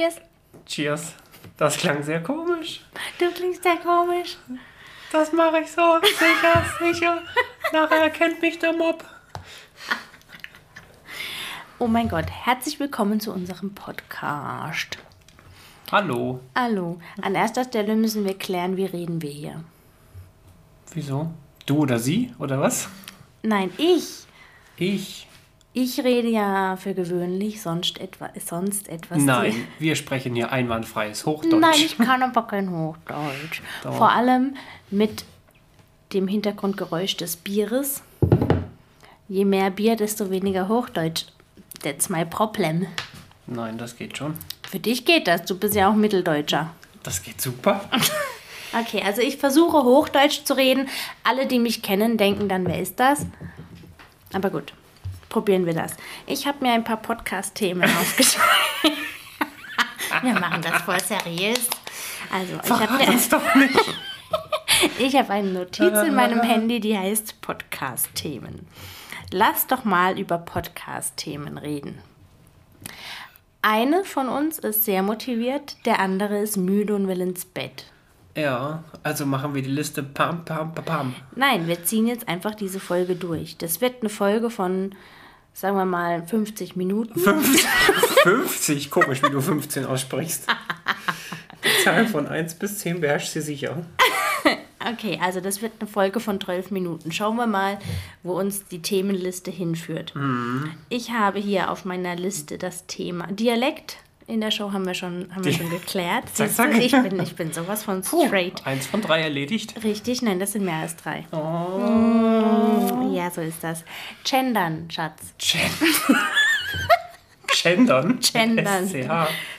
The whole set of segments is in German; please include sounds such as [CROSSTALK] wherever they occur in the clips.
Cheers. Cheers. Das klang sehr komisch. Du klingst sehr komisch. Das mache ich so. Sicher, sicher. Nachher erkennt mich der Mob. Oh mein Gott, herzlich willkommen zu unserem Podcast. Hallo. Hallo. An erster Stelle müssen wir klären, wie reden wir hier. Wieso? Du oder sie? Oder was? Nein, ich. Ich? Ich rede ja für gewöhnlich sonst, etwa, sonst etwas. Nein, wir sprechen hier einwandfreies Hochdeutsch. Nein, ich kann aber kein Hochdeutsch. [LAUGHS] Doch. Vor allem mit dem Hintergrundgeräusch des Bieres. Je mehr Bier, desto weniger Hochdeutsch. That's my problem. Nein, das geht schon. Für dich geht das, du bist ja auch Mitteldeutscher. Das geht super. [LAUGHS] Okay, also ich versuche Hochdeutsch zu reden. Alle, die mich kennen, denken dann, wer ist das? Aber gut, probieren wir das. Ich habe mir ein paar Podcast-Themen [LAUGHS] aufgeschrieben. wir machen das voll seriös. Also, ich habe doch nicht. [LAUGHS] ich habe eine Notiz in meinem [LAUGHS] Handy, die heißt Podcast-Themen. Lass doch mal über Podcast-Themen reden. Eine von uns ist sehr motiviert, der andere ist müde und will ins Bett. Ja, also machen wir die Liste pam, pam, pam, pam. Nein, wir ziehen jetzt einfach diese Folge durch. Das wird eine Folge von, sagen wir mal, 50 Minuten. 50, 50, [LAUGHS] komisch, wie du 15 aussprichst. Die Zahl von 1 bis 10 beherrscht sie sicher. Okay, also das wird eine Folge von 12 Minuten. Schauen wir mal, wo uns die Themenliste hinführt. Ich habe hier auf meiner Liste das Thema Dialekt. In der Show haben wir schon, haben wir schon geklärt. Zack, zack. Ich, bin, ich bin sowas von straight. Eins von drei erledigt. Richtig, nein, das sind mehr als drei. Oh. Ja, so ist das. Gendern, Schatz. [LAUGHS] Gendern. Gendern.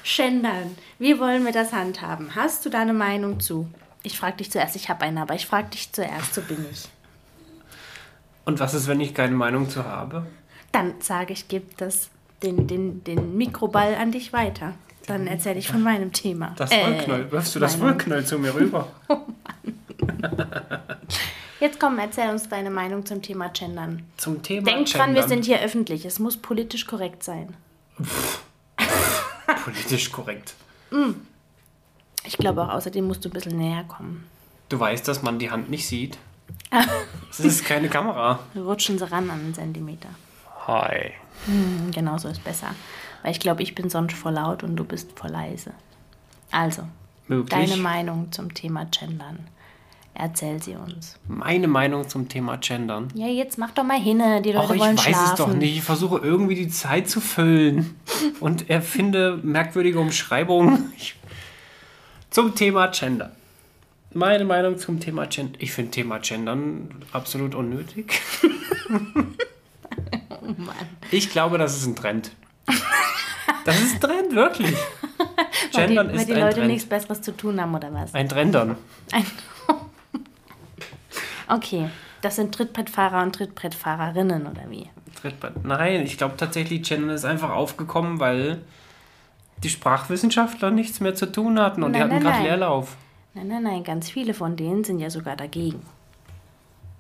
Gendern. Wie wollen wir das handhaben? Hast du da eine Meinung zu? Ich frage dich zuerst, ich habe eine, aber ich frage dich zuerst, so bin ich. Und was ist, wenn ich keine Meinung zu habe? Dann sage ich, gib das, den, den, den Mikroball an dich weiter. Dann erzähle ich von meinem Thema. Das Äh, Wollknäuel. Wirfst du das Meinung. Wollknäuel zu mir rüber? [LAUGHS] Jetzt komm, erzähl uns deine Meinung zum Thema Gendern. Zum Thema Denk dran, wir Gendern. sind hier öffentlich. Es muss politisch korrekt sein. [LAUGHS] Politisch korrekt. Ich glaube auch, außerdem musst du ein bisschen näher kommen. Du weißt, dass man die Hand nicht sieht. [LAUGHS] Es ist keine Kamera. Rutschen sie ran an einen Zentimeter. Hi. Hm, Genau so ist besser. Weil ich glaube, ich bin sonst voll laut und du bist voll leise. Also, Möglich. deine Meinung zum Thema Gendern. Erzähl sie uns. Meine Meinung zum Thema Gendern. Ja, jetzt mach doch mal hinne. Die Leute Och, ich wollen weiß schlafen. es doch nicht. Ich versuche irgendwie die Zeit zu füllen und erfinde merkwürdige Umschreibungen. Ich- Zum Thema Gender. Meine Meinung zum Thema Gender. Ich finde Thema Gendern absolut unnötig. [LAUGHS] Oh. Ich glaube, das ist ein Trend. Das ist ein Trend, wirklich. [LAUGHS] Weil die, Gendern weil ist die ein Leute Trend. nichts Besseres zu tun haben, oder was? Ein Trendern. Ein [LAUGHS] okay, das sind Trittbrettfahrer und Trittbrettfahrerinnen, oder wie? Trittbrett. Nein, ich glaube tatsächlich, Gendern ist einfach aufgekommen, weil die Sprachwissenschaftler nichts mehr zu tun hatten und die Nein, hatten nein, gerade. Leerlauf. Nein, nein, nein, ganz viele von denen sind ja sogar dagegen.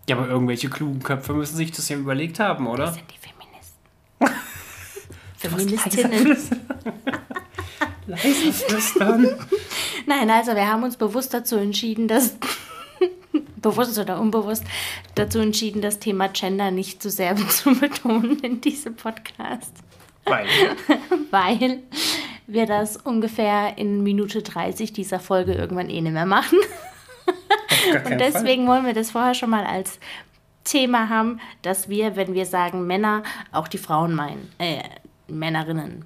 Ja, aber irgendwelche klugen Köpfe müssen sich das ja überlegt haben, oder? Das sind die. Feministinnen. Leise [LAUGHS] flüstern. Nein, also wir haben uns bewusst dazu entschieden, dass [LAUGHS] bewusst oder unbewusst dazu entschieden, das Thema Gender nicht zu sehr [LAUGHS] zu betonen in diesem Podcast, Weil, weil wir das ungefähr in Minute 30 dieser Folge irgendwann eh nicht mehr machen. Und deswegen wollen wir das vorher schon mal als Thema haben, dass wir, wenn wir sagen Männer, auch die Frauen meinen, äh, Männerinnen.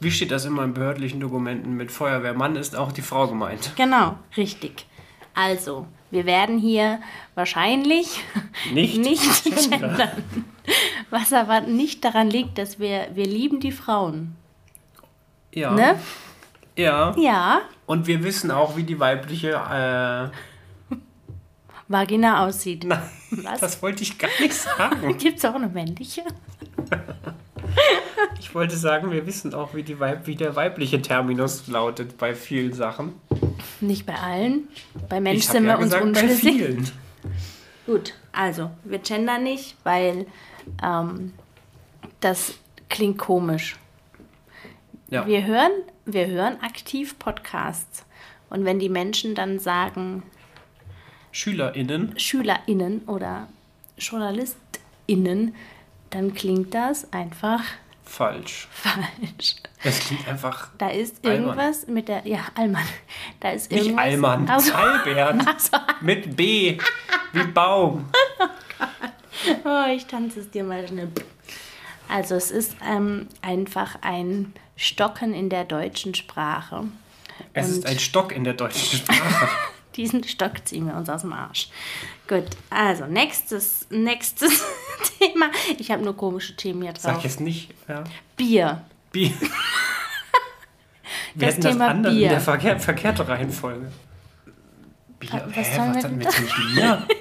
Wie steht das immer in behördlichen Dokumenten mit Feuerwehrmann ist auch die Frau gemeint? Genau, richtig. Also, wir werden hier wahrscheinlich [LAUGHS] Nicht nicht gendern. Was aber nicht daran liegt, dass wir, wir lieben die Frauen. Ja. Ne? Ja. Ja, Und wir wissen auch, wie die weibliche. Äh, [LAUGHS] Vagina aussieht. nein, Was? das wollte ich gar nicht [LAUGHS] sagen. Gibt es auch eine männliche? [LAUGHS] Ich wollte sagen, wir wissen auch, wie, die Weib, wie der weibliche Terminus lautet bei vielen Sachen. Nicht bei allen. Bei Mensch Ich hab sind ja wir uns gesagt, bei unschlüssig. vielen. Gut, also, wir gendern nicht, weil ähm, das klingt komisch. Ja. Wir hören wir hören aktiv Podcasts. Und wenn die Menschen dann sagen, SchülerInnen. SchülerInnen oder JournalistInnen, dann klingt das einfach Falsch. falsch. Es klingt einfach. Da ist irgendwas mit der. Ja, Allmann. Da ist Nicht irgendwas. Allmann, Also, Albert. Mit B. Wie Baum. [LAUGHS] oh, ich tanze es dir mal schnell. Also, es ist ähm, einfach ein Stocken in der deutschen Sprache. Es ist Und- ein Stock in der deutschen Sprache. Diesen Stock ziehen wir uns aus dem Arsch. Gut, also nächstes, nächstes [LAUGHS] Thema. Ich habe nur komische Themen hier Sag drauf. jetzt nicht. Ja. Bier. Bier. [LAUGHS] Wir Das hätten das Thema anders in Bier. der verkehr verkehrte Reihenfolge. Bier. Was Hä, sollen was denn mit Bier? [LAUGHS]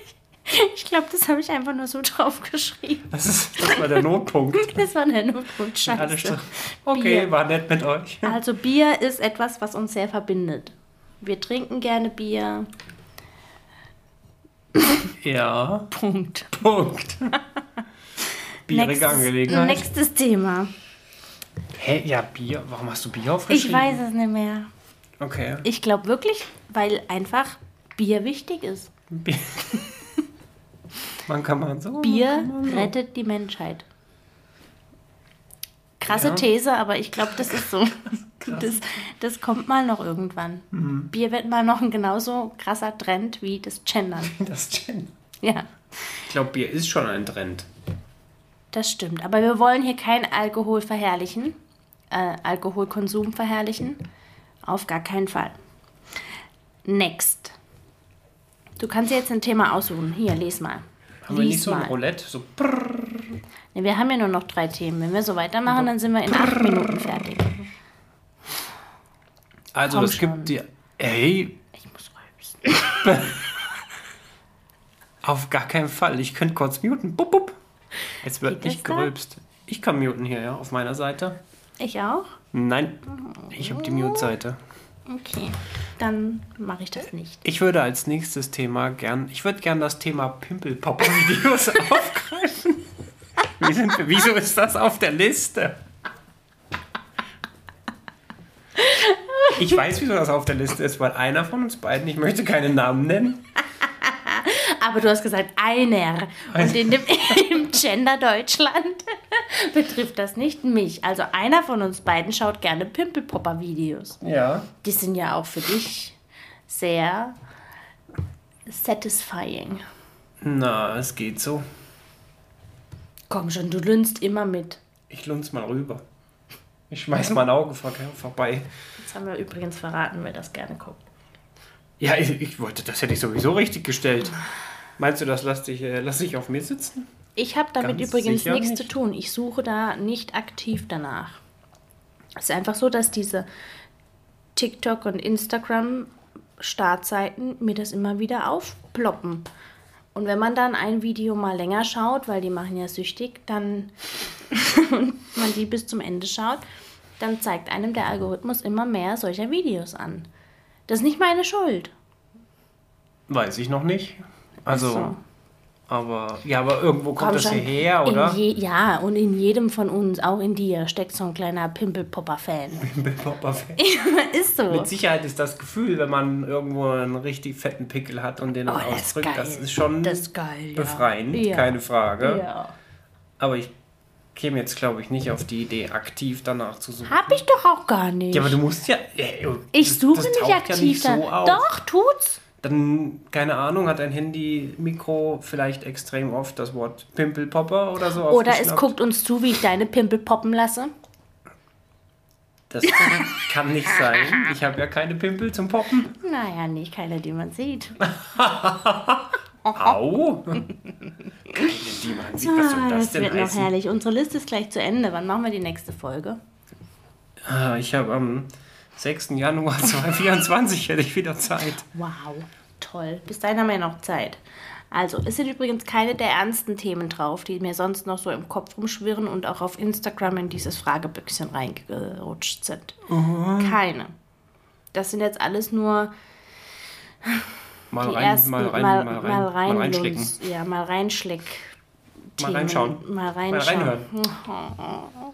Ich glaube, das habe ich einfach nur so drauf geschrieben. Das, ist, das war der Notpunkt. Das war der Notpunkt. Scheiße. okay, Bier. war nett mit euch. Also Bier ist etwas, was uns sehr verbindet. Wir trinken gerne Bier. Ja, Punkt. Punkt. [LAUGHS] Bierige Nächstes- Angelegenheit. Nächstes Thema. Hä, ja, Bier. Warum hast du Bier Ich aufgeschrieben? weiß es nicht mehr. Okay. Ich glaube wirklich, weil einfach Bier wichtig ist. Bier. [LAUGHS] Man kann man so. Bier kann man so. rettet die Menschheit. Krasse Ja. These, aber ich glaube, das ist so. [LAUGHS] Das, das kommt mal noch irgendwann. Mhm. Bier wird mal noch ein genauso krasser Trend wie das Gendern. [LAUGHS] Das Gin. Ja, Ich glaube, Bier ist schon ein Trend. das stimmt. Aber wir wollen hier kein Alkohol verherrlichen, äh, Alkoholkonsum verherrlichen. Auf gar keinen Fall. Next. Du kannst dir jetzt ein Thema aussuchen. Hier, les mal. Haben wir Lies nicht so ein mal. Roulette? So. Nee, wir haben ja nur noch drei Themen. Wenn wir so weitermachen, dann sind wir in acht Minuten fertig. Also, Komm es schon. gibt die. Ey, Ich muss rülpsen. [LAUGHS] auf gar keinen Fall. Ich könnte kurz muten. Bup, bup. Es wird Geht nicht da? gerülpst. Ich kann muten hier, ja, auf meiner Seite. Ich auch? Nein, ich habe die Mute-Seite. Okay, dann mache ich das nicht. Ich würde als nächstes Thema gern, ich würde gern das Thema Pimpel-Popper-Videos [LAUGHS] aufgreifen. Sind, wieso ist das auf der Liste? Ich weiß, wieso das auf der Liste ist, weil einer von uns beiden, ich möchte keinen Namen nennen, [LAUGHS] Aber du hast gesagt, einer. Und in dem, [LAUGHS] im Gender Deutschland [LAUGHS] betrifft das nicht mich. Also einer von uns beiden schaut gerne Pimpelpopper-Videos. ja, Die sind ja auch für dich sehr satisfying. na, es geht so. Komm schon, du lünst immer mit. Ich lunz mal rüber. Ich schmeiß mal ein Auge vor, vorbei. Haben wir übrigens verraten, wer das gerne guckt. Ja, ich, ich wollte, das hätte ich sowieso richtig gestellt. Meinst du, das lass dich, äh, lass dich auf mir sitzen? Ich habe damit Ganz übrigens nichts nicht. zu tun. Ich suche da nicht aktiv danach. Es ist einfach so, dass diese TikTok und Instagram Startseiten mir das immer wieder aufploppen. Und wenn man dann ein Video mal länger schaut, weil die machen ja süchtig, dann [LAUGHS] und man die bis zum Ende schaut, dann zeigt einem der Algorithmus immer mehr solcher Videos an. Das ist nicht meine Schuld. Weiß ich noch nicht. Also, So. aber, ja, aber irgendwo kommt Komm das hierher, oder? Je, ja, und in jedem von uns, auch in dir, steckt so ein kleiner Pimpelpopper-Fan. [LAUGHS] Popper-Fan. ist so. Mit Sicherheit ist das Gefühl, wenn man irgendwo einen richtig fetten Pickel hat und den Oh, das ausdrückt, geil. das ist schon Das ist geil, befreiend, Ja. keine Frage. Ja. Aber ich käme jetzt, glaube ich, nicht auf die Idee, aktiv danach zu suchen. Hab ich doch auch gar nicht. Ja, aber du musst ja. äh, ich das- suche das nicht taucht aktiv ja nicht so auf. Doch, tut's. Dann, keine Ahnung, hat dein Handy-Mikro vielleicht extrem oft das Wort Pimpelpopper oder so Oder es guckt uns zu, wie ich deine Pimpel poppen lasse. Das kann nicht sein. Ich habe ja keine Pimpel zum Poppen. Naja, nicht keine, die man sieht. [LAUGHS] Au! [LAUGHS] Keine, die man sieht. Was soll Ah, das das denn wird noch heißen? herrlich. Unsere Liste ist gleich zu Ende. Wann machen wir die nächste Folge? Ah, Ich habe am 6. Januar [LAUGHS] 2024 hätte ich wieder Zeit. Wow, toll. Bis dahin haben wir ja noch Zeit. Also, es sind übrigens keine der ernsten Themen drauf, die mir sonst noch so im Kopf rumschwirren und auch auf Instagram in dieses Fragebüchsen reingerutscht sind. Keine. Das sind jetzt alles nur Mal rein, ersten, mal rein, mal, mal rein, mal rein, mal reinschlicken. Lunz- Ja, mal reinschlick. Mal reinschauen. Mal Mal reinschauen. reinhören. [LAUGHS]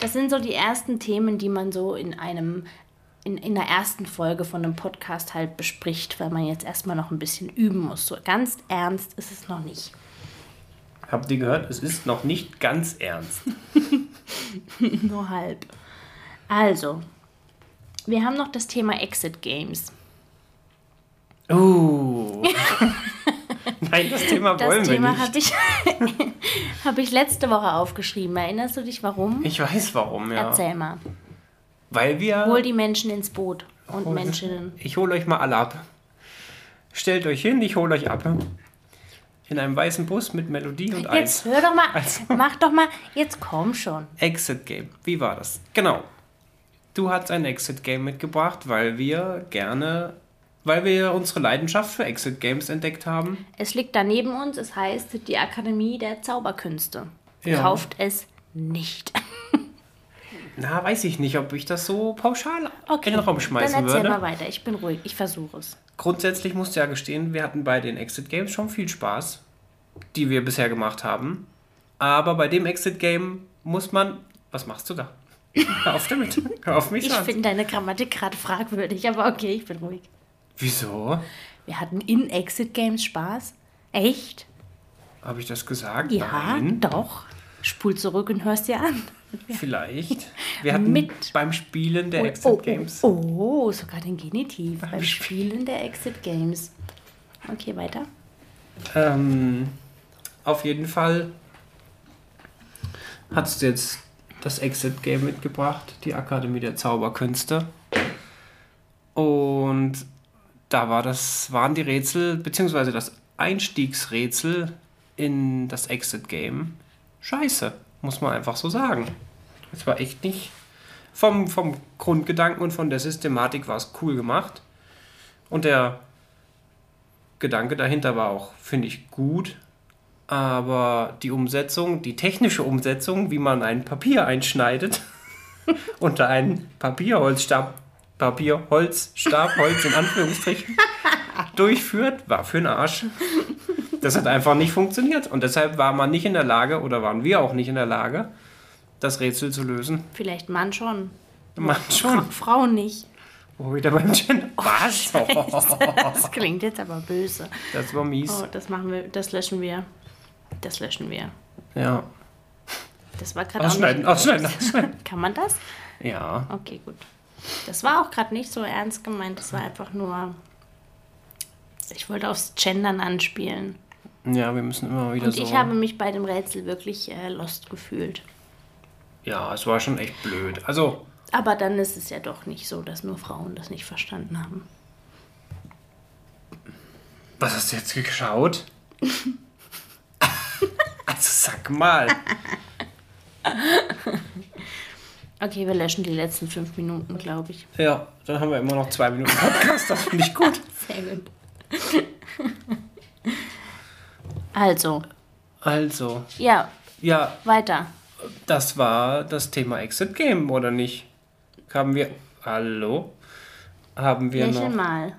Das sind so die ersten Themen, die man so in einem in, in der ersten Folge von einem Podcast halt bespricht, weil man jetzt erstmal noch ein bisschen üben muss. So ganz ernst ist es noch nicht. Habt ihr gehört? Es ist noch nicht ganz ernst. [LAUGHS] [LAUGHS] Nur halb. Also, wir haben noch das Thema Exit Games. Uh. [LAUGHS] Nein, das Thema Das wollen Thema wir habe nicht. ich, [LAUGHS] hab ich letzte Woche aufgeschrieben. Erinnerst du dich warum? Ich weiß warum, ja. Erzähl mal. Weil wir. Hol die Menschen ins Boot und Hol- Menschinnen. Ich hole euch mal alle ab. Stellt euch hin, ich hole euch ab. In einem weißen Bus mit Melodie und Jetzt Eis. hör doch mal, Also- [LAUGHS] mach doch mal, jetzt komm schon. Exit Game. Wie war das? Genau. Du hast ein Exit Game mitgebracht, weil wir gerne, weil wir unsere Leidenschaft für Exit Games entdeckt haben. Es liegt da neben uns, es heißt die Akademie der Zauberkünste. Ja. Kauft es nicht. [LAUGHS] Na, weiß ich nicht, ob ich das so pauschal in den Raum dann schmeißen erzähl würde. mal weiter. Ich bin ruhig, ich versuche es. Grundsätzlich musst du ja gestehen, wir hatten bei den Exit Games schon viel Spaß, die wir bisher gemacht haben. Aber bei dem Exit Game muss man. Was machst du da? [LAUGHS] Hör auf damit. Hör auf mich Ich finde deine Grammatik gerade fragwürdig, aber okay, ich bin ruhig. Wieso? Wir hatten in Exit Games Spaß. Echt? Habe ich das gesagt? Ja, Nein. doch. Spul zurück und hörst dir an. Vielleicht. Wir hatten Mit- beim Spielen der Exit oh, Games. Oh, oh, sogar den Genitiv. Beim Spielen der Exit Games. Okay, weiter. Ähm, auf jeden Fall hast du jetzt das Exit Game mitgebracht, die Akademie der Zauberkünste. Und da war das, waren die Rätsel, beziehungsweise das Einstiegsrätsel in das Exit Game scheiße, muss man einfach so sagen. Es war echt nicht. Vom, vom Grundgedanken und von der Systematik war es cool gemacht. Und der Gedanke dahinter war auch, finde ich, gut. Aber die Umsetzung, die technische Umsetzung, wie man ein Papier einschneidet, [LAUGHS] unter einen Papierholzstab, Papierholzstab, Holz in Anführungsstrichen, [LAUGHS] durchführt, war für den Arsch. Das hat einfach nicht funktioniert. Und deshalb war man nicht in der Lage, oder waren wir auch nicht in der Lage, das Rätsel zu lösen. Vielleicht Mann schon. Man schon. Frauen nicht. Oh, wieder beim Gender. Was? Das klingt jetzt aber böse. Das war mies. Oh, das machen wir, das löschen wir. Das löschen wir. Ja. Das war gerade Ausschneiden, ausschneiden, ausschneiden. Kann man das? Ja. Okay, gut. Das war auch gerade nicht so ernst gemeint. Das war einfach nur. Ich wollte aufs Gendern anspielen. Ja, wir müssen immer wieder Und so. ich habe mich bei dem Rätsel wirklich äh, lost gefühlt. Ja, es war schon echt blöd. Also, Aber dann ist es ja doch nicht so, dass nur Frauen das nicht verstanden haben. was hast du jetzt geschaut? [LAUGHS] also, sag mal. [LAUGHS] Okay, wir löschen die letzten fünf Minuten, glaube ich. Ja, dann haben wir immer noch zwei Minuten Podcast. Das finde ich gut. [LAUGHS] Sehr gut. Also, Also, ja, ja, weiter. das war das Thema Exit Game, oder nicht? Haben wir. Hallo? Haben wir Lächel noch. mal.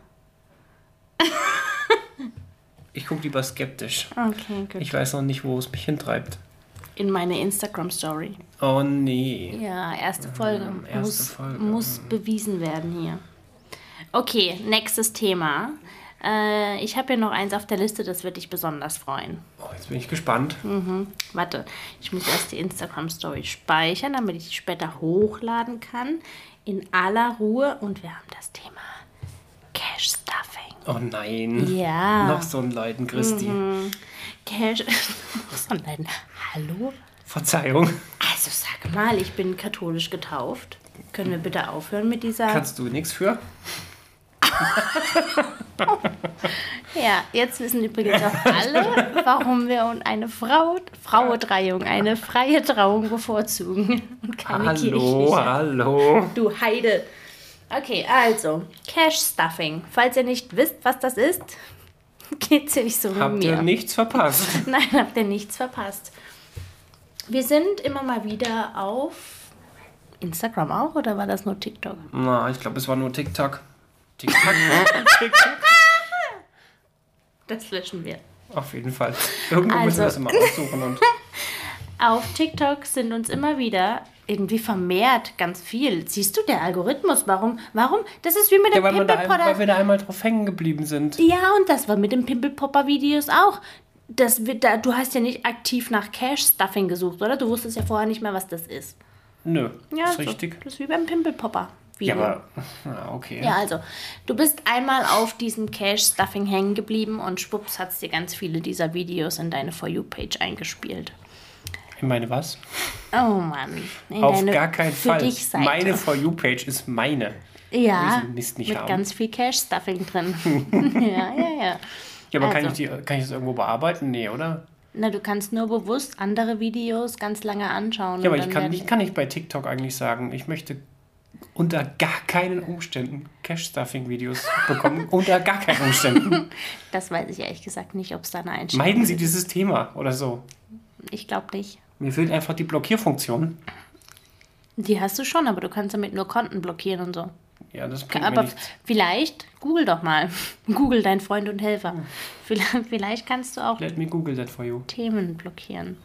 Ich gucke lieber skeptisch. Okay, gut. Ich weiß noch nicht, wo es mich hintreibt. In meine Instagram-Story. Oh nee. Ja, erste Folge. Ähm, erste muss, Folge. muss bewiesen werden hier. Okay, nächstes Thema. Äh, ich habe hier noch eins auf der Liste, das wird dich besonders freuen. Oh, jetzt bin ich gespannt. Warte, ich muss erst die Instagram-Story speichern, damit ich sie später hochladen kann. In aller Ruhe. Und wir haben das Thema Cash-Stuffing. Oh nein. Ja. Noch so ein Leiden, Christi. Cash. [LAUGHS] Denn? Hallo? Verzeihung. Also sag mal, ich bin katholisch getauft. Können wir bitte aufhören mit dieser. Kannst du nichts für? [LAUGHS] Ja, jetzt wissen übrigens auch alle, warum wir und eine Frau, Frauendreiung, eine freie Trauung bevorzugen und keine Hallo, kirchliche. hallo. Du Heide. Okay, also, Cash Stuffing. Falls ihr nicht wisst, was das ist, [LAUGHS] geht's ja nicht so Habt mir. ihr nichts verpasst? [LAUGHS] Nein, habt ihr nichts verpasst. Wir sind immer mal wieder auf Instagram auch oder war das nur TikTok? Na, ich glaube, es war nur TikTok. TikTok? [LAUGHS] TikTok? Das löschen wir. Auf jeden Fall. Irgendwo Also- müssen wir es immer aussuchen. Und Auf TikTok sind uns immer wieder irgendwie vermehrt ganz viel. Siehst du, der Algorithmus, warum? Warum? Das ist wie mit dem Ja, Pimpelpopper. weil wir da einmal drauf hängen geblieben sind. Ja, und das war mit den Pimpelpopper-Videos auch. Das wird da, du hast ja nicht aktiv nach Cash-Stuffing gesucht, oder? Du wusstest ja vorher nicht mehr, was das ist. Nö, Ja, ist so, richtig. Das ist wie beim Pimpelpopper. Ja, aber, ja, [LAUGHS] okay. Ja, also, du bist einmal auf diesem Cash-Stuffing hängen geblieben und schwupps hat es dir ganz viele dieser Videos in deine For You-Page eingespielt. Ich meine, was? Oh Mann. In Auf deine gar keinen Fall. Meine For You-Page ist meine. ja, Mist nicht mit haben. ganz viel Cash-Stuffing drin. [LAUGHS] ja, ja, ja. Ja, aber kann, Also. ich die, kann ich das irgendwo bearbeiten? Nee, oder? Na, du kannst nur bewusst andere Videos ganz lange anschauen. Ja, aber ich kann, ich kann nicht bei TikTok eigentlich sagen, ich möchte unter gar keinen Umständen Cash-Stuffing-Videos [LAUGHS] bekommen. unter gar keinen Umständen. Das weiß ich ehrlich gesagt nicht, ob es da eine Einstellung Meiden Sie dieses Thema oder so. Ich glaube nicht. Mir fehlt einfach die Blockierfunktion. Die hast du schon, aber du kannst damit nur Konten blockieren und so. Ja, das bringt Aber vielleicht, google doch mal. [LAUGHS] Google dein Freund und Helfer. Vielleicht, vielleicht kannst du auch Let me Google that for you. Themen blockieren.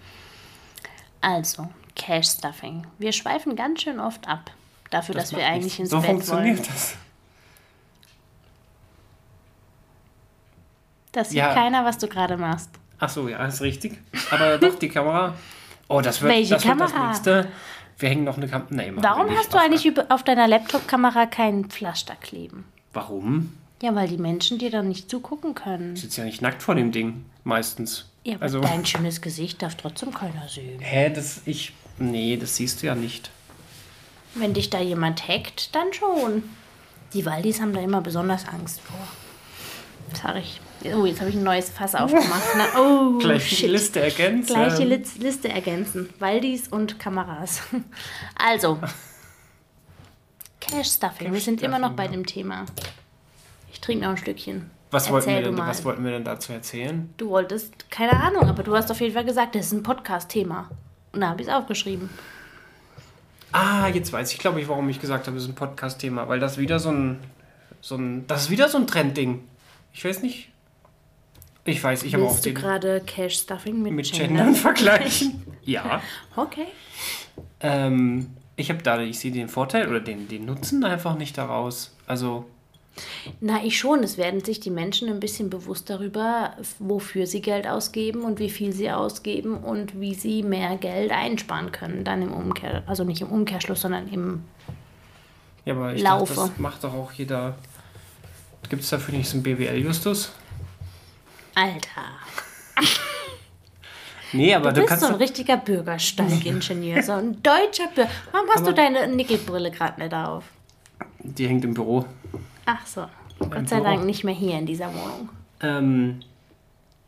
Also, Cash Stuffing. Wir schweifen ganz schön oft ab. Dafür, dass wir eigentlich ins nichts. So Bett funktioniert wollen. das. Das sieht Ja. keiner, was du gerade machst. Ach so, ja, ist richtig. Aber doch, die Kamera. [LAUGHS] Oh, das wird, Welche das, wird das Kamera? nächste. Wir hängen noch eine Kamera. Nee, Warum hast du eigentlich über- auf deiner Laptop-Kamera keinen Pflaster kleben? Warum? Ja, weil die Menschen dir dann nicht zugucken können. Ich sitze ja nicht nackt vor dem Ding. Meistens. Ja, aber also, dein schönes Gesicht darf trotzdem keiner sehen. hä, das ich. Nee, das siehst du ja nicht. Wenn dich da jemand hackt, dann schon. Die Waldis haben da immer besonders Angst vor. Sag ich. Oh, jetzt habe ich ein neues Fass aufgemacht. Na, oh, [LAUGHS] Gleich die shit. Liste ergänzt. Gleiche ähm, Liz- Liste ergänzen. Waldis und Kameras. [LAUGHS] Also. Cash Stuffing. Wir sind immer noch bei dem Thema. Ich trinke noch ein Stückchen. Was wollten, wir denn, was wollten wir denn dazu erzählen? Du wolltest, keine Ahnung, aber du hast auf jeden Fall gesagt, das ist ein Podcast-Thema. Und da habe ich es aufgeschrieben. Ah, jetzt weiß ich, glaube ich, warum ich gesagt habe, es ist ein Podcast-Thema. Weil das wieder so ein, so ein. Das ist wieder so ein Trendding. Ich weiß nicht. Ich weiß, ich habe auch Willst du den gerade Cash Stuffing mit, mit Gendern Gendern vergleichen. Ja. [LAUGHS] Okay. Ähm, ich habe da, ich sehe den Vorteil oder den, den Nutzen einfach nicht daraus. Also, Na, ich schon. Es werden sich die Menschen ein bisschen bewusst darüber, wofür sie Geld ausgeben und wie viel sie ausgeben und wie sie mehr Geld einsparen können. Dann im Umkehr, also nicht im Umkehrschluss, sondern im. ja, aber ich Laufe. dachte, das macht doch auch jeder. Gibt es dafür nicht so einen BWL-Justus? Alter. [LAUGHS] Nee, aber Du du, bist kannst. so ein richtiger Bürgersteigingenieur, so ein [LAUGHS] deutscher Bürger. Warum hast du deine Nickelbrille gerade nicht auf? Die hängt im Büro. Ach so. Gott sei Büro. Dank nicht mehr hier in dieser Wohnung. Ähm,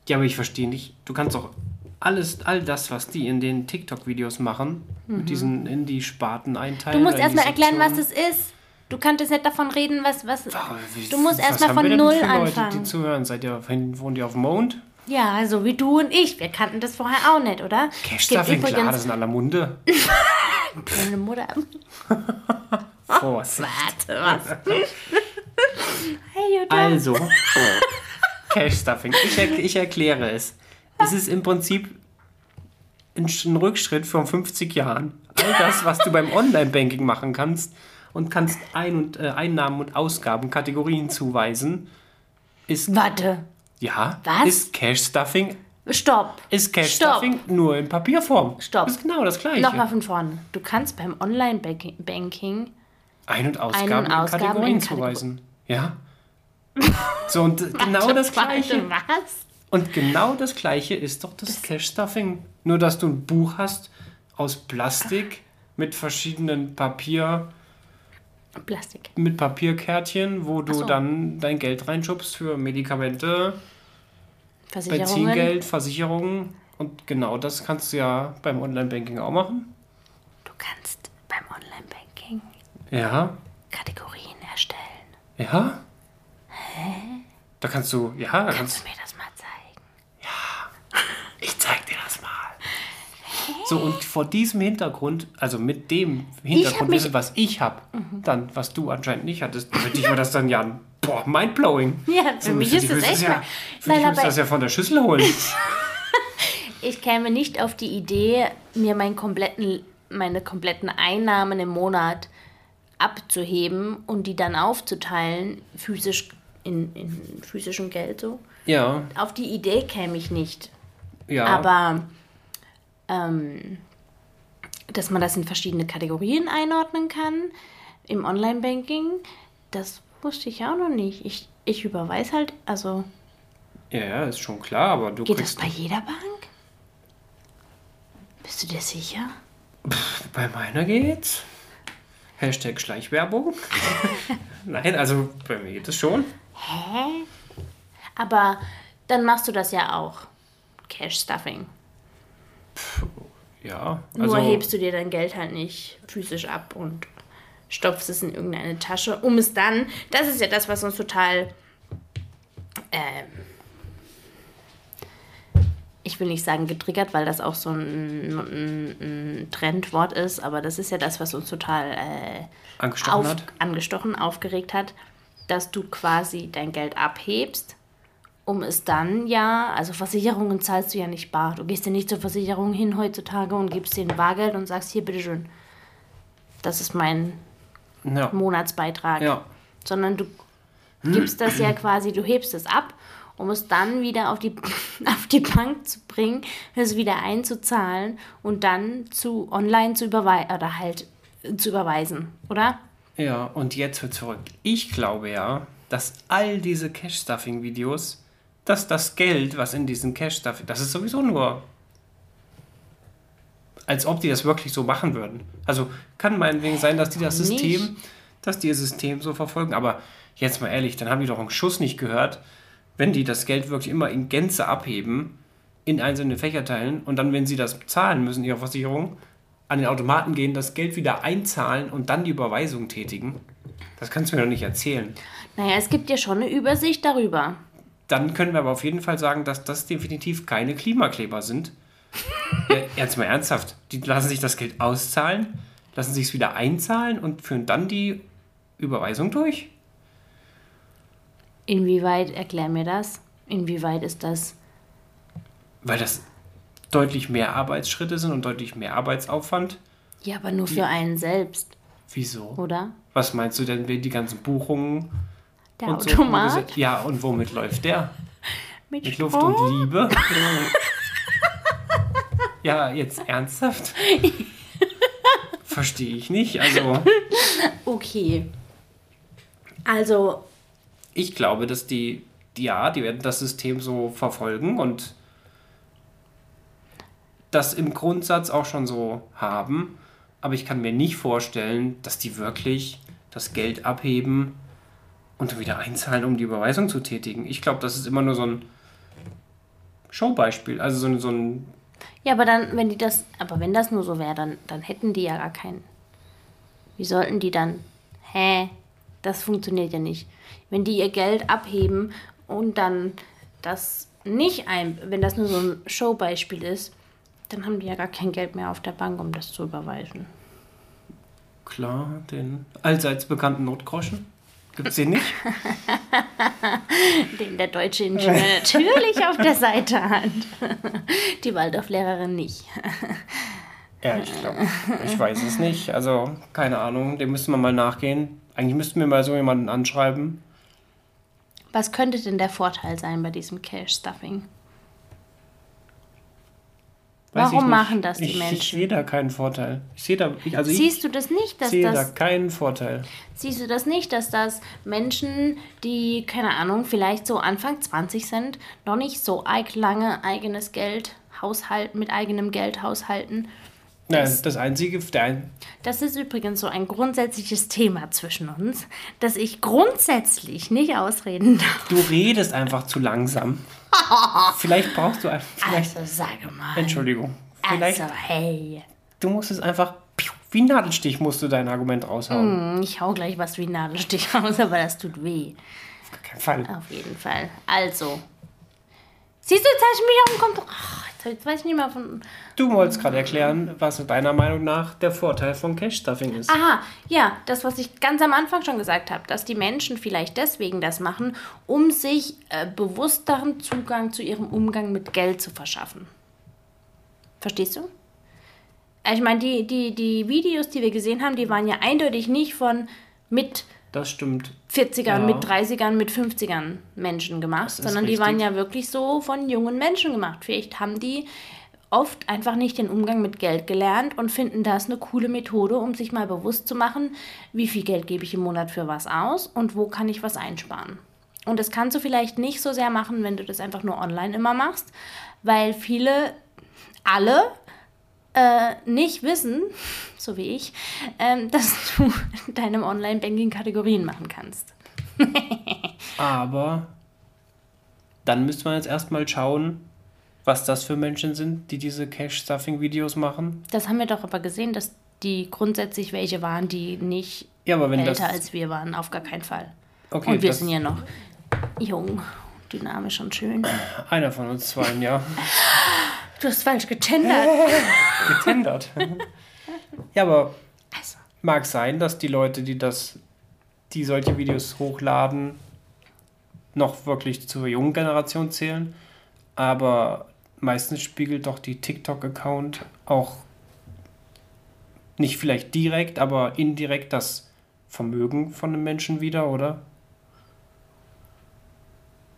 ja, aber ich verstehe nicht. Du kannst doch alles, all das, was die in den TikTok-Videos machen, mit diesen in die Sparten einteilen. Mhm. Du musst erstmal erklären, was das ist. Du kanntest nicht davon reden, was. was wie- du musst erstmal von Null Leute, anfangen. die zuhören? Seid ihr, wohnt ihr auf dem Mond? Ja, so wie du und ich. Wir kannten das vorher auch nicht, oder? Cash Gibt Stuffing, klar, das ist in aller Munde. [LAUGHS] meine Mutter. [LAUGHS] Vorsicht. Warte, was? [LAUGHS] hey, Jutta. Also, Cash Stuffing. Ich, er, ich erkläre es. Es ist im Prinzip ein Rückschritt von 50 Jahren. All das, was du beim Online-Banking machen kannst und kannst Ein- und, äh, Einnahmen und Ausgaben Kategorien zuweisen, ist, Warte. ja, Was? ist Cash Stuffing. Stopp. Ist Cash Stopp. Stuffing nur in Papierform. Stopp. Ist genau das gleiche. Nochmal von vorne. Du kannst beim Online-Banking. Ein- und Ausgaben, Ein- und in Ausgaben Kategorien in Kategor- zuweisen. Ja. [LAUGHS] So, und genau das Gleiche. Warte, was? Und genau das gleiche ist doch das Cash-Stuffing. Nur, dass du ein Buch hast aus Plastik mit verschiedenen Papier, Plastik. mit Papierkärtchen, wo du so. dann dein Geld reinschubst für Medikamente, Versicherungen. Benzingeld, Versicherungen. Und genau das kannst du ja beim Online-Banking auch machen. Du kannst beim Online-Banking Ja, Kategorien erstellen. ja. Da kannst du, ja, da Kannst kannst du mir das mal zeigen? Ich zeig dir das mal. So, und vor diesem Hintergrund, also mit dem Hintergrundwissen, was ich habe, dann, was du anscheinend nicht hattest, für dich war das dann ja ein, boah, mindblowing. Ja, für mich ist das müsstest echt ja, Für Nein, dich aber- das ja von der Schüssel holen. [LAUGHS] ich käme nicht auf die Idee, mir meinen kompletten, meine kompletten Einnahmen im Monat abzuheben und die dann aufzuteilen, physisch in, in physischem Geld so. Ja, Auf die Idee käme ich nicht. ja. Aber ähm, dass man das in verschiedene Kategorien einordnen kann im Online-Banking, das wusste ich auch noch nicht. Ich, ich überweise halt, also ja, ja, ist schon klar, aber du geht das bei jeder Bank? Bist du dir sicher? bei meiner geht's. Hashtag Schleichwerbung. [LAUGHS] Nein, also bei mir geht es schon. Hä? Aber dann machst du das ja auch. Cash Stuffing. Ja, Nur also hebst du dir dein Geld halt nicht physisch ab und stopfst es in irgendeine Tasche, um es dann, das ist ja das, was uns total, ähm, ich will nicht sagen getriggert, weil das auch so ein, ein, ein Trendwort ist, aber das ist ja das, was uns total äh, angestochen auf, angestochen, aufgeregt hat, dass du quasi dein Geld abhebst, um es dann ja, also Versicherungen zahlst du ja nicht bar. Du gehst ja nicht zur Versicherung hin heutzutage und gibst denen Bargeld und sagst, hier, bitteschön, das ist mein Ja. Monatsbeitrag. ja. Sondern du gibst das ja [CLEARS THROAT] quasi, du hebst es ab, um es dann wieder auf die, [LAUGHS] auf die Bank zu bringen, es wieder einzuzahlen und dann zu online zu überweisen oder halt zu überweisen, oder? Ja, und jetzt wird zurück. Ich glaube ja, dass all diese Cash-Stuffing-Videos, dass das Geld, was in diesem Cash-Stuffing, das ist sowieso nur, als ob die das wirklich so machen würden. Also kann meinetwegen sein, dass die das. System, dass die ihr System so verfolgen, aber jetzt mal ehrlich, dann haben die doch einen Schuss nicht gehört, wenn die das Geld wirklich immer in Gänze abheben, in einzelne Fächer teilen und dann, wenn sie das zahlen müssen, ihre Versicherung, an den Automaten gehen, das Geld wieder einzahlen und dann die Überweisung tätigen. Das kannst du mir doch nicht erzählen. Naja, es gibt ja schon eine Übersicht darüber. Dann können wir aber auf jeden Fall sagen, dass das definitiv keine Klimakleber sind. [LAUGHS] ja, jetzt mal ernsthaft. Die lassen sich das Geld auszahlen, lassen sich es wieder einzahlen und führen dann die Überweisung durch. Inwieweit, erklär mir das, inwieweit ist das Weil das deutlich mehr Arbeitsschritte sind und deutlich mehr Arbeitsaufwand. Ja, aber nur für einen selbst, Wieso? oder? Was meinst du denn, wenn die ganzen Buchungen Der und so Automat umgesetzt- Ja, und womit läuft der? [LAUGHS] mit, Mit Luft und Liebe? [LAUGHS] ja, jetzt ernsthaft? [LAUGHS] Verstehe ich nicht. Also, Okay. Also, ich glaube, dass die, ja, die werden das System so verfolgen und das im Grundsatz auch schon so haben. Aber ich kann mir nicht vorstellen, dass die wirklich das Geld abheben und dann wieder einzahlen, um die Überweisung zu tätigen. Ich glaube, das ist immer nur so ein Showbeispiel. Also so ein, so ein ja, aber dann, wenn die das, aber wenn das nur so wäre, dann, dann hätten die ja gar keinen. Wie sollten die dann? Hä? Das funktioniert ja nicht. Wenn die ihr Geld abheben und dann das nicht ein, wenn das nur so ein Showbeispiel ist, dann haben die ja gar kein Geld mehr auf der Bank, um das zu überweisen. Klar, den allseits bekannten Notgroschen. Gibt's den nicht? [LAUGHS] Den der deutsche Ingenieur natürlich auf der Seite hat. Die Waldorflehrerin nicht. ja, ich glaube. Ich weiß es nicht. Also, keine Ahnung. Dem müssen wir mal nachgehen. Eigentlich müssten wir mal so jemanden anschreiben. Was könnte denn der Vorteil sein bei diesem Cash-Stuffing? Weiß Warum ich machen das die ich, Ich Menschen? sehe da keinen Vorteil. Ich sehe da, ich, also ich Siehst du das nicht, dass sehe da das keinen Vorteil. siehst du das nicht, dass das Menschen, die keine Ahnung, vielleicht so Anfang 20 sind, noch nicht so lange eigenes Geld haushalten, mit eigenem Geld haushalten. Ja, das Einzige, der, Das ist übrigens so ein grundsätzliches Thema zwischen uns, dass ich grundsätzlich nicht ausreden darf. du redest einfach zu langsam. [LAUGHS] Vielleicht brauchst du einfach, vielleicht, Also sage mal. Entschuldigung. Vielleicht, Also hey, du musst es einfach, wie ein Nadelstich musst du dein Argument raushauen. ich hau gleich was wie ein Nadelstich [LAUGHS] raus, aber das tut weh. Auf keinen Fall. Auf jeden Fall. Also. Siehst du, jetzt habe ich mich auf den Kopf. Jetzt weiß ich nicht mehr von. Du wolltest gerade erklären, was deiner Meinung nach der Vorteil von Cash-Stuffing ist. Aha, ja, das, was ich ganz am Anfang schon gesagt habe, dass die Menschen vielleicht deswegen das machen, um sich äh, bewussteren Zugang zu ihrem Umgang mit Geld zu verschaffen. Verstehst du? Ich meine, die, die, die Videos, die wir gesehen haben, die waren ja eindeutig nicht von mit Das stimmt. 40ern, Ja. mit 30ern, mit 50ern Menschen gemacht, sondern die richtig. waren ja wirklich so von jungen Menschen gemacht. Vielleicht haben die oft einfach nicht den Umgang mit Geld gelernt und finden das eine coole Methode, um sich mal bewusst zu machen, wie viel Geld gebe ich im Monat für was aus und wo kann ich was einsparen. Und das kannst du vielleicht nicht so sehr machen, wenn du das einfach nur online immer machst, weil viele, alle äh, nicht wissen, so wie ich, ähm, [LAUGHS] dass du in deinem Online-Banking Kategorien machen kannst. [LAUGHS] Aber dann müsste man jetzt erstmal schauen, was das für Menschen sind, die diese Cash-Stuffing-Videos machen. Das haben wir doch aber gesehen, dass die grundsätzlich welche waren, die nicht Ja, älter als wir waren, auf gar keinen Fall. Okay, und wir sind ja noch jung, dynamisch und schön. Einer von uns zwei, ja. [LAUGHS] Du hast falsch gegendert. [LAUGHS] Getendert. ja, aber Also, mag sein, dass die Leute, die das, die solche Videos hochladen, noch wirklich zur jungen Generation zählen. Aber meistens spiegelt doch die TikTok-Account auch nicht vielleicht direkt, aber indirekt das Vermögen von einem Menschen wieder, oder?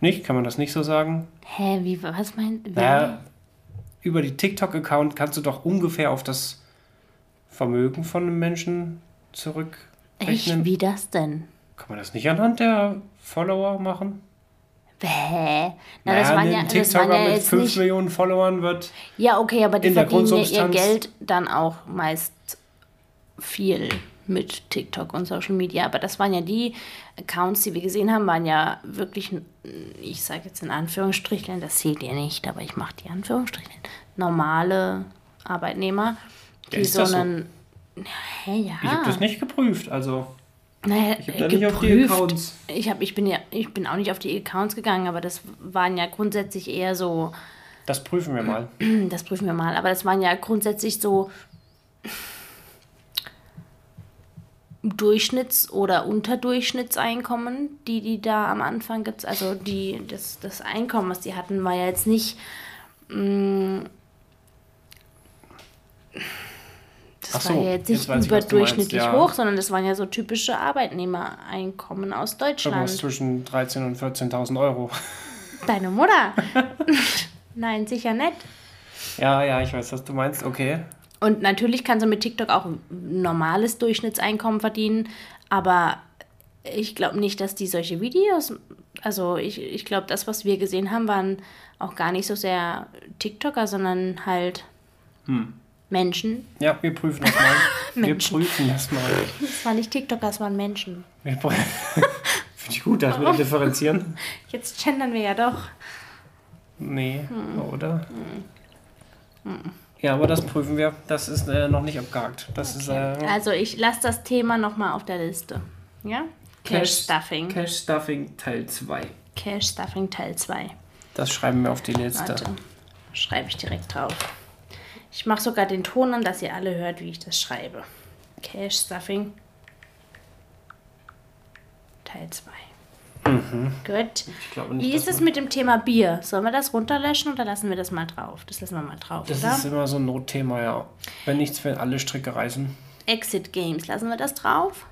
Nicht? Kann man das nicht so sagen? hä, wie, was meint Naja, über die TikTok-Account kannst du doch ungefähr auf das Vermögen von einem Menschen Echt? zurückrechnen. Wie das denn? Kann man das nicht anhand der Follower machen? Bäh. Na, Naja, das waren ein ja, das TikToker waren ja mit jetzt 5 nicht. Millionen Followern wird. Ja, okay, aber die verdienen ja ihr Geld dann auch meist viel mit TikTok und Social Media. Aber das waren ja die Accounts, die wir gesehen haben, waren ja wirklich, ich sage jetzt in Anführungsstrichen, das seht ihr nicht, aber ich mache die Anführungsstrichen, normale Arbeitnehmer, die ist so das so? einen. Hä, ja. Ich habe das nicht geprüft. Also, Naja, ich habe nicht auf die Accounts. Ich, hab, ich, bin ja, ich bin auch nicht auf die Accounts gegangen, aber das waren ja grundsätzlich eher so, Das prüfen wir mal. [CLEARS THROAT] das prüfen wir mal, aber das waren ja grundsätzlich so Durchschnitts- oder Unterdurchschnittseinkommen, die die da am Anfang gibt. Also die, das, das Einkommen, was die hatten, war ja jetzt nicht. mm, Das Ach war so, ja jetzt jetzt nicht meinst, überdurchschnittlich ja. hoch, sondern das waren ja so typische Arbeitnehmereinkommen aus Irgendwas Deutschland. zwischen 13.000 und 14.000 Euro. [LAUGHS] Deine Mutter? [LAUGHS] Nein, sicher nicht. Ja, ja, ich weiß, was du meinst. Okay. Und natürlich kannst du mit TikTok auch ein normales Durchschnittseinkommen verdienen, aber ich glaube nicht, dass die solche Videos, also ich, ich glaube, das, was wir gesehen haben, waren auch gar nicht so sehr TikToker, sondern halt Menschen. Ja, wir prüfen das mal. [LAUGHS] wir prüfen das mal. Es waren nicht TikToker, es waren Menschen. [LAUGHS] Finde ich gut, dass wir das differenzieren. Jetzt gendern wir ja doch. Nee, oder? Ja, aber das prüfen wir. Das ist äh, noch nicht abgehakt. Das ist äh, Also ich lasse das Thema nochmal auf der Liste. Ja? Cash Stuffing. Cash Stuffing Teil 2. Cash Stuffing Teil 2. Das schreiben wir auf die Liste. Warte, schreibe ich direkt drauf. Ich mache sogar den Ton an, dass ihr alle hört, wie ich das schreibe. Cash Stuffing Teil 2. Gut. Ich glaube nicht, Wie ist es mit dem Thema Bier? Sollen wir das runterlöschen oder lassen wir das mal drauf? Das lassen wir mal drauf, Das oder? ist immer so ein Notthema, ja. Wenn nichts, wenn alle Stricke reißen. Exit Games, lassen wir das drauf?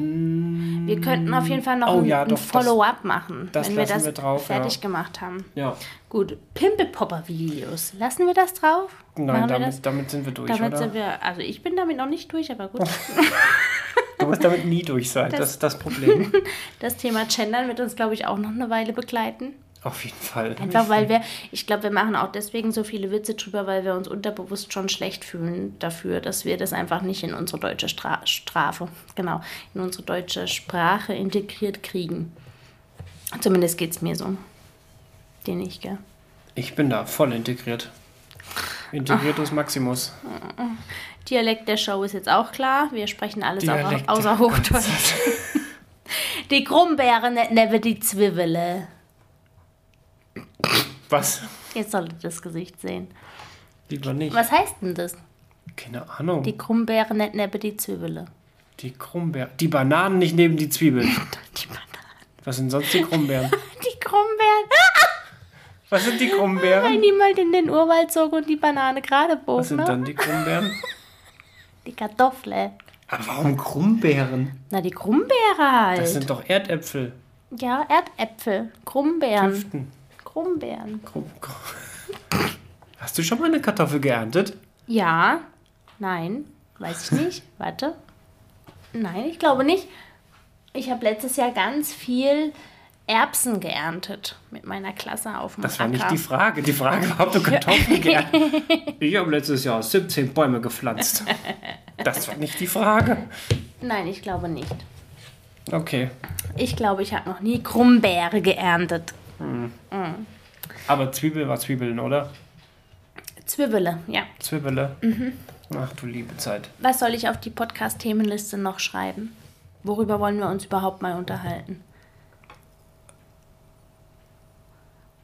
Wir könnten auf jeden Fall noch Oh ein, ja, ein Follow-up machen, das wenn wir das wir drauf, fertig ja. gemacht haben. Ja. Gut, Pimple-Popper-Videos, lassen wir das drauf? Nein, wir das? damit, damit sind wir durch, Damit oder? sind wir, also ich bin damit noch nicht durch, aber gut. [LAUGHS] Du musst damit nie durch sein. Das, ist das Problem. [LAUGHS] Das Thema Gendern wird uns, glaube ich, auch noch eine Weile begleiten. Auf jeden Fall. Einfach weil wir, ich glaube, wir machen auch deswegen so viele Witze drüber, weil wir uns unterbewusst schon schlecht fühlen dafür, dass wir das einfach nicht in unsere deutsche Stra Strafe, genau, in unsere deutsche Sprache integriert kriegen. Zumindest geht es mir so. Den nicht, gell? Ich bin da voll integriert. Integriertus Maximus. Dialekt der Show ist jetzt auch klar. Wir sprechen alles au Dialekt. außer Hochdeutsch. [LAUGHS] die Krummbeere, nicht neben die Zwiebele. Was? Jetzt solltet ihr das Gesicht sehen. Lieber nicht. Was heißt denn das? Keine Ahnung. Die Die, Krummbeere, nicht neben die Zwiebele. Krummbeeren. Die Bananen nicht neben die Zwiebeln. [LAUGHS] Die Bananen. Was sind sonst die Krummbeeren? [LAUGHS] Die Krummbeeren. Was sind die Krummbeeren? niemand in den Urwald zog und die Banane gerade Was bog, sind ne? dann die Krummbeeren? [LAUGHS] Die Kartoffel. Aber warum Krummbeeren? Na, die Krummbeere halt. Das sind doch Erdäpfel. ja, Erdäpfel. Krummbeeren. Hüften. Krummbeeren. Krumm, krumm. Hast du schon mal eine Kartoffel geerntet? Ja. Nein. Weiß ich nicht. [LAUGHS] Warte. Nein, ich glaube nicht. Ich habe letztes Jahr ganz viel Erbsen geerntet mit meiner Klasse auf dem Das war Acker. nicht die Frage. Die Frage war, ob du [LAUGHS] Kartoffeln [LAUGHS] geerntet Ich habe letztes Jahr 17 Bäume gepflanzt. Das war nicht die Frage. Nein, ich glaube nicht. Okay. Ich glaube, ich habe noch nie Krummbeere geerntet. Aber Zwiebel war Zwiebeln, oder? Zwiebele, ja. Zwiebele. Mhm. Ach du liebe Zeit. Was soll ich auf die Podcast-Themenliste noch schreiben? Worüber wollen wir uns überhaupt mal unterhalten?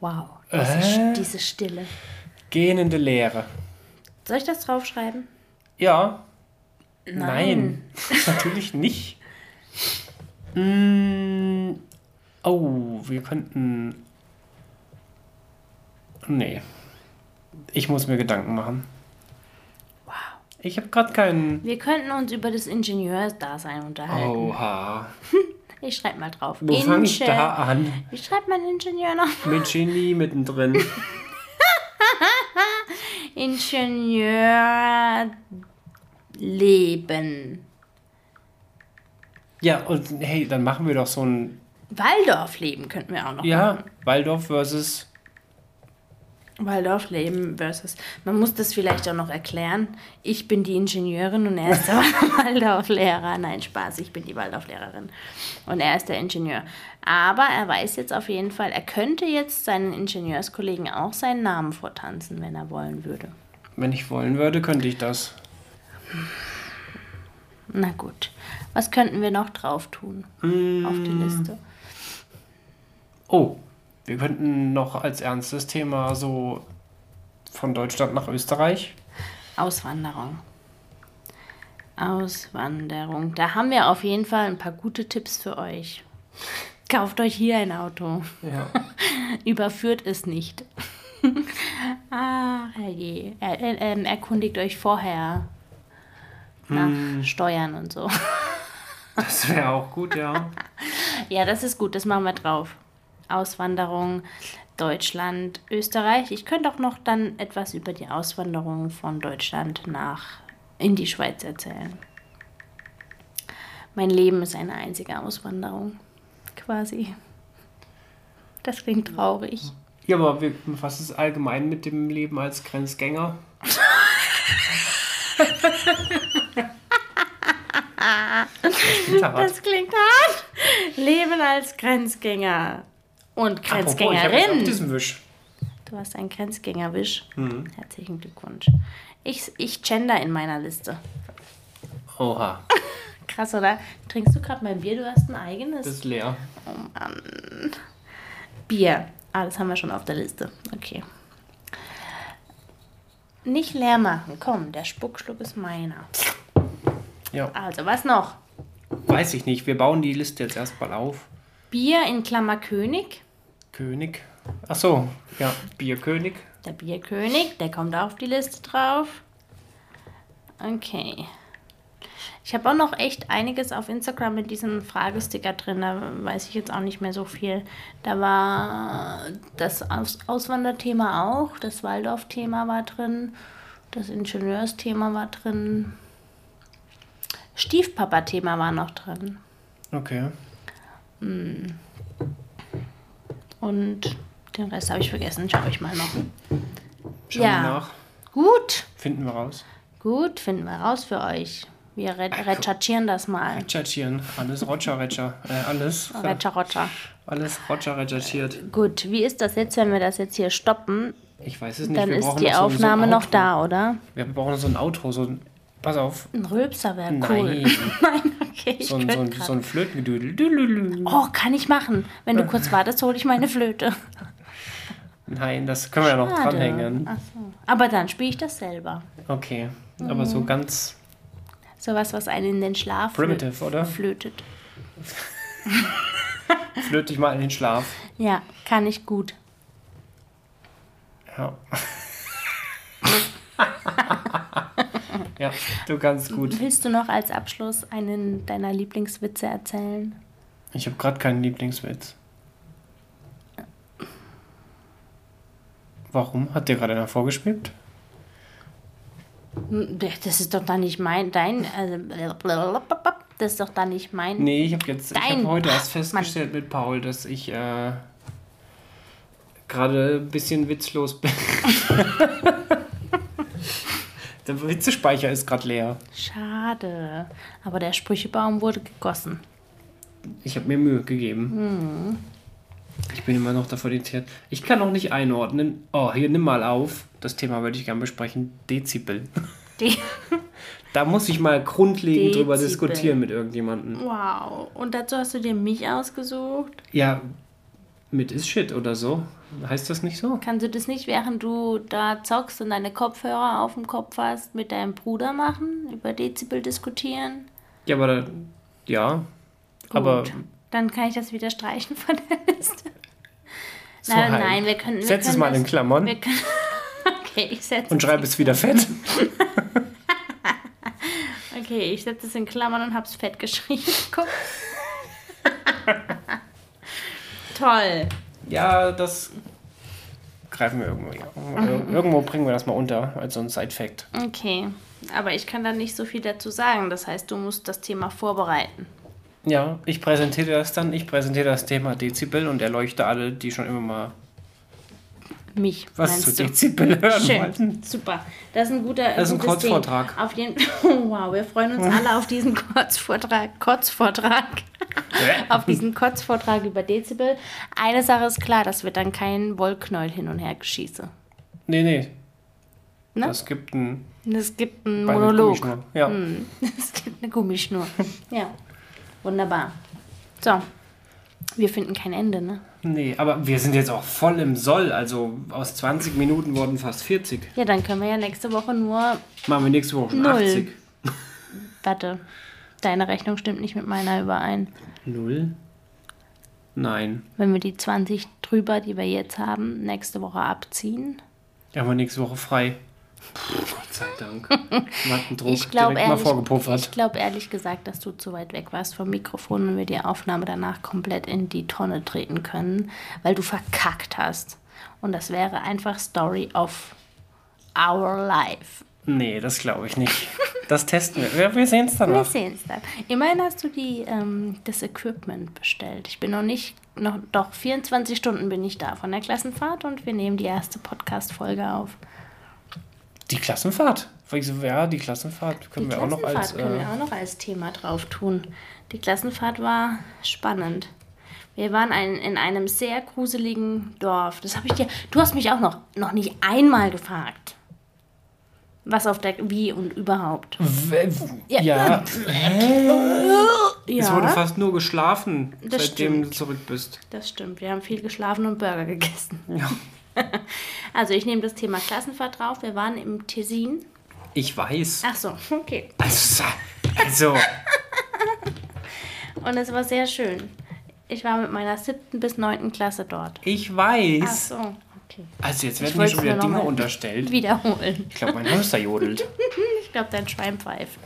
Wow, diese, Äh? diese Stille. Gähnende Leere. Soll ich das draufschreiben? Ja. Nein. [LAUGHS] Natürlich nicht. Mm, oh, wir könnten. Nee. Ich muss mir Gedanken machen. Wow. Ich habe gerade keinen. Wir könnten uns über das Ingenieursdasein unterhalten. Oha. [LAUGHS] Ich schreibe mal drauf. Wo fange ich Inge- da an? Wie schreibt man Ingenieur noch? Mit Genie mittendrin. [LAUGHS] Ingenieurleben. Ja, und hey, dann machen wir doch so ein. Waldorfleben könnten wir auch noch Ja, Waldorf versus. Waldorfleben versus. Man muss das vielleicht auch noch erklären. Ich bin die Ingenieurin und er ist der [LAUGHS] Waldorflehrer. Nein, Spaß, ich bin die Waldorflehrerin. Und er ist der Ingenieur. Aber er weiß jetzt auf jeden Fall, er könnte jetzt seinen Ingenieurskollegen auch seinen Namen vortanzen, wenn er wollen würde. Wenn ich wollen würde, könnte ich das. Na gut. Was könnten wir noch drauf tun auf die Liste? Oh, wir könnten noch als ernstes Thema so von Deutschland nach Österreich. Auswanderung. Auswanderung. Da haben wir auf jeden Fall ein paar gute Tipps für euch. [LAUGHS] Kauft euch hier ein Auto. Ja. [LAUGHS] Überführt es nicht. [LAUGHS] ah, herrje. Er, er, ähm, erkundigt euch vorher nach Steuern und so. Das wäre auch gut, ja. Ja, das ist gut, das machen wir drauf. Auswanderung, Deutschland, Österreich. Ich könnte auch noch dann etwas über die Auswanderung von Deutschland nach in die Schweiz erzählen. Mein Leben ist eine einzige Auswanderung, quasi. Das klingt traurig. Ja, aber wir, was ist allgemein mit dem Leben als Grenzgänger? [LAUGHS] Das klingt hart. Leben als Grenzgänger und Apropos, ich Grenzgängerin. diesen Wisch. Du hast einen Grenzgängerwisch. Mhm. Herzlichen Glückwunsch. Ich, ich gender in meiner Liste. Oha, [LAUGHS] Krass, oder? Trinkst du gerade mein Bier? Du hast ein eigenes das ist leer. Bier. Ah, das haben wir schon auf der Liste. Okay. Nicht leer machen. Komm, der Spuckschluck ist meiner. Ja, Also, was noch? weiß ich nicht. Wir bauen die Liste jetzt erstmal auf. Bier in Klammer König. König. Ach so, ja, Bierkönig. Der Bierkönig, der kommt auch auf die Liste drauf. Okay. Ich habe auch noch echt einiges auf Instagram mit diesem Fragesticker drin. Da weiß ich jetzt auch nicht mehr so viel. Da war das Aus Auswanderthema auch, das Waldorf-Thema war drin, das Ingenieursthema war drin, Stiefpapa-Thema war noch drin. Okay. Und den Rest habe ich vergessen. Schau ich mal noch. Schauen Ja. wir nach. Gut. Finden wir raus. Gut, finden wir raus für euch. Wir re recherchieren das mal. Recherchieren. Alles Roger, Recher. Äh, alles. Roger, Roger. Alles Roger recherchiert. Gut, wie ist das jetzt, wenn wir das jetzt hier stoppen? Ich weiß es nicht. Dann wir ist die Aufnahme so noch da, oder? Wir brauchen so ein Outro. So ein, pass auf. Ein Rülpser wäre Nein. cool. [LAUGHS] Nein, okay, So ein, so ein, so ein Flötengedüdel. Oh, kann ich machen. Wenn du kurz wartest, hole ich meine Flöte. Nein, das können wir ja noch dranhängen. Ach so. Aber dann spiele ich das selber. Okay. Aber so ganz Sowas, was einen in den Schlaf primitive, oder? flötet. [LAUGHS] Flöte dich mal in den Schlaf. Ja, kann ich gut. Ja. [LAUGHS] [LAUGHS] ja, du kannst gut. Willst du noch als Abschluss einen deiner Lieblingswitze erzählen? Ich habe gerade keinen Lieblingswitz. Warum? Hat dir gerade einer vorgeschwebt? Hm, Das ist doch dann nicht mein, dein, also, das ist doch dann nicht mein. Nee, ich habe jetzt, ich Dein- habe heute erst festgestellt mit Paul, dass ich äh, gerade ein bisschen witzlos bin. [LAUGHS] [LAUGHS] Der Witzespeicher ist gerade leer. Schade. Aber der Sprüchebaum wurde gegossen. Ich habe mir Mühe gegeben. Ich bin immer noch davon irritiert. Ich kann auch nicht einordnen. Oh, hier nimm mal auf. Das Thema würde ich gerne besprechen. Dezibel. [LAUGHS] Die, Da muss ich mal grundlegend drüber Dezibel. diskutieren mit irgendjemandem. wow. Und dazu hast du dir mich ausgesucht? Ja, mit ist Shit oder so. Heißt das nicht so? Kannst du das nicht, während du da zockst und deine Kopfhörer auf dem Kopf hast, mit deinem Bruder machen? Über Dezibel diskutieren? Ja, aber da, ja. Aber Gut. Dann kann ich das wieder streichen von der Liste. [LAUGHS] so nein, halt. nein, wir können. Wir Setz es können mal das, in Klammern können, [LAUGHS] okay, ich setze und schreib es wieder fett. [LAUGHS] Okay, ich setze es in Klammern und hab's fett geschrieben. Guck. Toll. Ja, das greifen wir irgendwo. [LAUGHS] Irgendwo bringen wir das mal unter als so ein Side-Fact. Okay. Aber ich kann da nicht so viel dazu sagen. Das heißt, du musst das Thema vorbereiten. Ja, ich präsentiere das dann. Ich präsentiere das Thema Dezibel und erleuchte alle, die schon immer mal Mich. was zu? Dezibel hören wollten. Schön, super. Das ist ein guter Das ist ein. Kurzvortrag. Auf jeden [LAUGHS] Wow, wir freuen uns alle auf diesen Kurzvortrag. Kurzvortrag. [LAUGHS] auf diesen Kurzvortrag über Dezibel. Eine Sache ist klar, das wird dann kein Wollknäuel hin und her geschieße. Nee, nee. Ne? Es gibt ein Es gibt einen Monolog. Ja. [LAUGHS] Es gibt eine Gummischnur. ja, wunderbar. So, wir finden kein Ende, ne? Nee, aber wir sind jetzt auch voll im Soll. Also aus 20 Minuten wurden fast 40. Ja, dann können wir ja nächste Woche nur. Machen wir nächste Woche schon Null. 80. Warte, deine Rechnung stimmt nicht mit meiner überein. Null? Nein. Wenn wir die 20 drüber, die wir jetzt haben, nächste Woche abziehen. Ja, haben wir nächste Woche frei. Gott sei Dank. [LAUGHS] Mattendruck Ich glaube direkt mal ehrlich, vorgepuffert. ich glaub ehrlich gesagt, dass du zu weit weg warst vom Mikrofon und wir die Aufnahme danach komplett in die Tonne treten können, weil du verkackt hast. Und das wäre einfach Story of our life. Nee, das glaube ich nicht. [LAUGHS] Das testen wir. Wir, wir sehen es Wir danach. sehen es dann. Immerhin hast du die, ähm, das Equipment bestellt. Ich bin noch nicht, noch, doch 24 Stunden bin ich da von der Klassenfahrt und wir nehmen die erste Podcast-Folge auf. Die Klassenfahrt. Ja, die Klassenfahrt können die wir auch noch Klassenfahrt als. können Äh, wir auch noch als Thema drauf tun. Die Klassenfahrt war spannend. Wir waren ein, in einem sehr gruseligen Dorf. Das habe ich dir. Du hast mich auch noch, noch nicht einmal gefragt. Was auf der. Wie und überhaupt. w- w- Ja. ja. [LAUGHS] Es wurde Ja, fast nur geschlafen, Das seitdem du stimmt. zurück bist. das stimmt. Wir haben viel geschlafen und Burger gegessen. Ja. [LAUGHS] Also, ich nehme das Thema Klassenfahrt drauf. Wir waren im Tessin. Ich weiß. Ach so, okay. Also, also [LAUGHS] Und es war sehr schön. Ich war mit meiner siebten bis neunten Klasse dort. ich Ach weiß. so, okay. Also jetzt werden mir schon wieder Dinge unterstellt. Wiederholen. Ich glaube, mein Hamster jodelt. [LAUGHS] Ich glaube, dein Schwein pfeift.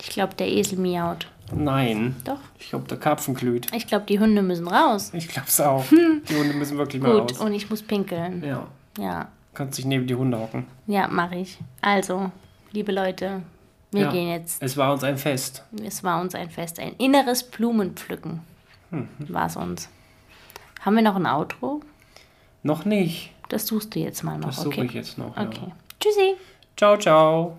Ich glaube, der Esel miaut. Nein. Doch. Ich glaube, der Karpfen glüht. Ich glaube, die Hunde müssen raus. Ich glaube es auch. [LAUGHS] Die Hunde müssen wirklich mal Gut, raus. und ich muss pinkeln. Ja. Ja, Kannst dich neben die Hunde hocken. ja, mache ich. Also, liebe Leute, wir Ja. gehen jetzt. Es war uns ein Fest. Es war uns ein Fest, ein inneres Blumenpflücken Mhm. war es uns. Haben wir noch ein Outro? Noch nicht. Das suchst du jetzt mal noch, Das suche okay? ich jetzt noch. Ja. Okay. Tschüssi. Ciao, ciao.